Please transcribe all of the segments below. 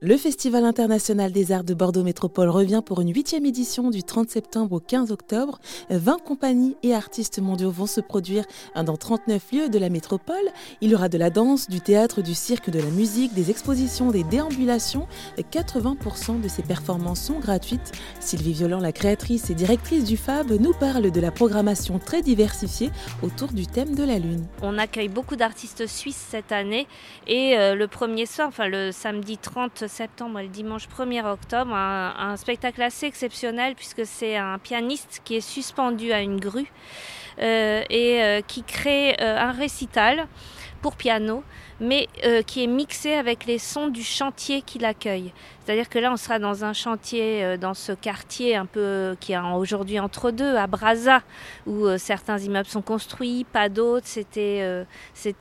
Le Festival international des arts de Bordeaux Métropole revient pour une huitième édition du 30 septembre au 15 octobre. 20 compagnies et artistes mondiaux vont se produire dans 39 lieux de la métropole. Il y aura de la danse, du théâtre, du cirque, de la musique, des expositions, des déambulations. 80% de ces performances sont gratuites. Sylvie Violent, la créatrice et directrice du FAB, nous parle de la programmation très diversifiée autour du thème de la Lune. On accueille beaucoup d'artistes suisses cette année et euh, le premier soir, enfin le samedi 30 septembre et le dimanche 1er octobre, un, spectacle assez exceptionnel puisque c'est un pianiste qui est suspendu à une grue euh, et euh, qui crée euh, un récital pour piano, mais qui est mixé avec les sons du chantier qui l'accueille. C'est-à-dire que là, on sera dans un chantier, euh, dans ce quartier un peu qui est aujourd'hui entre deux, à Brazza, où euh, certains immeubles sont construits, pas d'autres. C'était euh,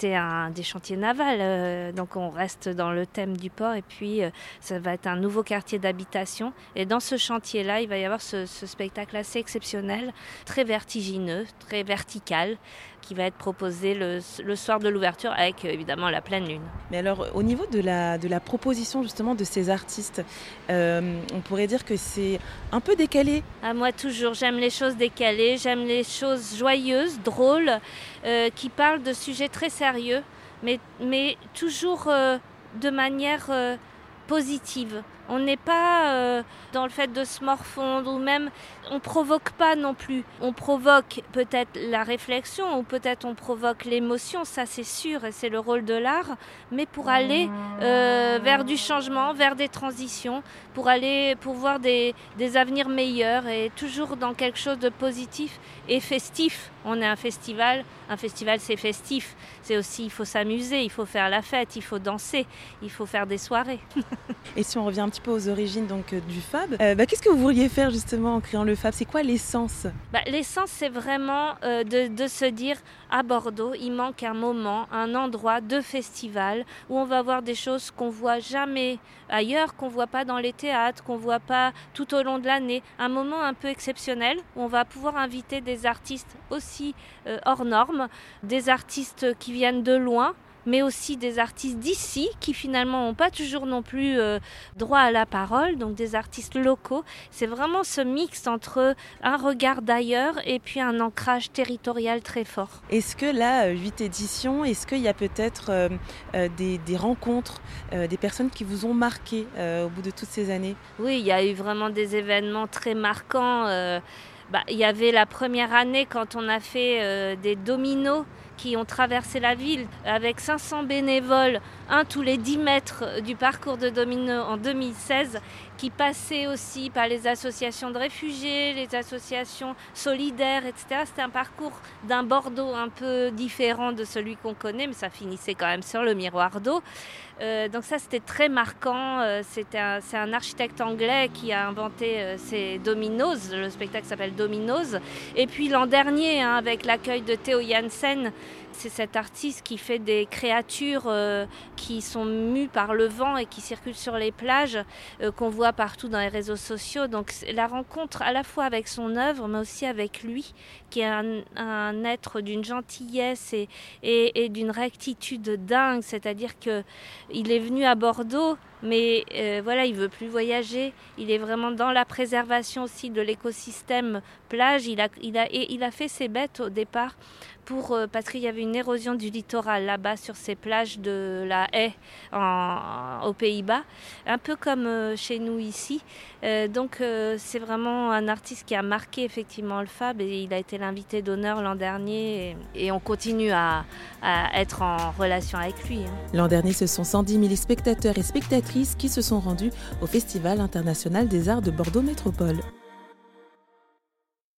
un des chantiers navals. donc on reste dans le thème du port et puis ça va être un nouveau quartier d'habitation. Et dans ce chantier-là, il va y avoir ce, spectacle assez exceptionnel, très vertigineux, très vertical, qui va être proposé le soir de l'ouverture avec évidemment la pleine lune. Mais alors au niveau de la, de la proposition justement de ces artistes, euh, on pourrait dire que c'est un peu décalé. À ah, moi toujours, j'aime les choses décalées, j'aime les choses joyeuses, drôles, euh, qui parlent de sujets très sérieux, mais, mais toujours euh, de manière positive. On n'est pas euh, dans le fait de se morfondre ou même on provoque pas non plus. On provoque peut-être la réflexion ou peut-être on provoque l'émotion, ça c'est sûr et c'est le rôle de l'art, mais pour aller euh, vers du changement, vers des transitions, pour aller pour voir des, des avenirs meilleurs et toujours dans quelque chose de positif et festif. On est un festival, un festival c'est festif, c'est aussi il faut s'amuser, il faut faire la fête, il faut danser, il faut faire des soirées. et si on revient un petit peu aux origines donc euh, du Fab, euh, bah, qu'est-ce que vous vouliez faire justement en créant le Fab? C'est quoi l'essence? Bah, L'essence c'est vraiment euh, de, se dire à Bordeaux il manque un moment, un endroit de festival où on va voir des choses qu'on voit jamais ailleurs, qu'on voit pas dans les théâtres, qu'on voit pas tout au long de l'année, un moment un peu exceptionnel où on va pouvoir inviter des artistes aussi hors normes, des artistes qui viennent de loin mais aussi des artistes d'ici qui finalement n'ont pas toujours non plus euh, droit à la parole, donc des artistes locaux. C'est vraiment ce mix entre un regard d'ailleurs et puis un ancrage territorial très fort. Est-ce que là, 8 éditions, est-ce qu'il y a peut-être euh, euh, des, des, rencontres, des personnes qui vous ont marqué au bout de toutes ces années? Oui, il y a eu vraiment des événements très marquants. Bah, il y avait la première année quand on a fait des dominos qui ont traversé la ville avec 500 bénévoles, un tous les 10 mètres du parcours de Domino en 2016, qui passaient aussi par les associations de réfugiés, les associations solidaires, etc. C'était un parcours d'un Bordeaux un peu différent de celui qu'on connaît, mais ça finissait quand même sur le miroir d'eau. Euh, donc ça, c'était très marquant. Euh, c'est un, architecte anglais qui a inventé euh, ces Dominos. Le spectacle s'appelle Dominos. Et puis l'an dernier, hein, avec l'accueil de Théo Janssen, c'est cet artiste qui fait des créatures euh, qui sont mues par le vent et qui circulent sur les plages, euh, qu'on voit partout dans les réseaux sociaux. Donc la rencontre à la fois avec son œuvre, mais aussi avec lui, qui est un, être d'une gentillesse et, d'une rectitude dingue. C'est-à-dire que il est venu à Bordeaux mais euh, voilà, il veut plus voyager. Il est vraiment dans la préservation aussi de l'écosystème plage. Il a fait ses bêtes au départ pour, euh, parce qu'il y avait une érosion du littoral là-bas sur ces plages de la haie aux Pays-Bas, un peu comme euh, chez nous ici. donc c'est vraiment un artiste qui a marqué effectivement le Fab et il a été l'invité d'honneur l'an dernier et, on continue à, à, être en relation avec lui. Hein. L'an dernier, ce sont 110 000 spectateurs et spectatrices qui se sont rendus au Festival international des arts de Bordeaux Métropole.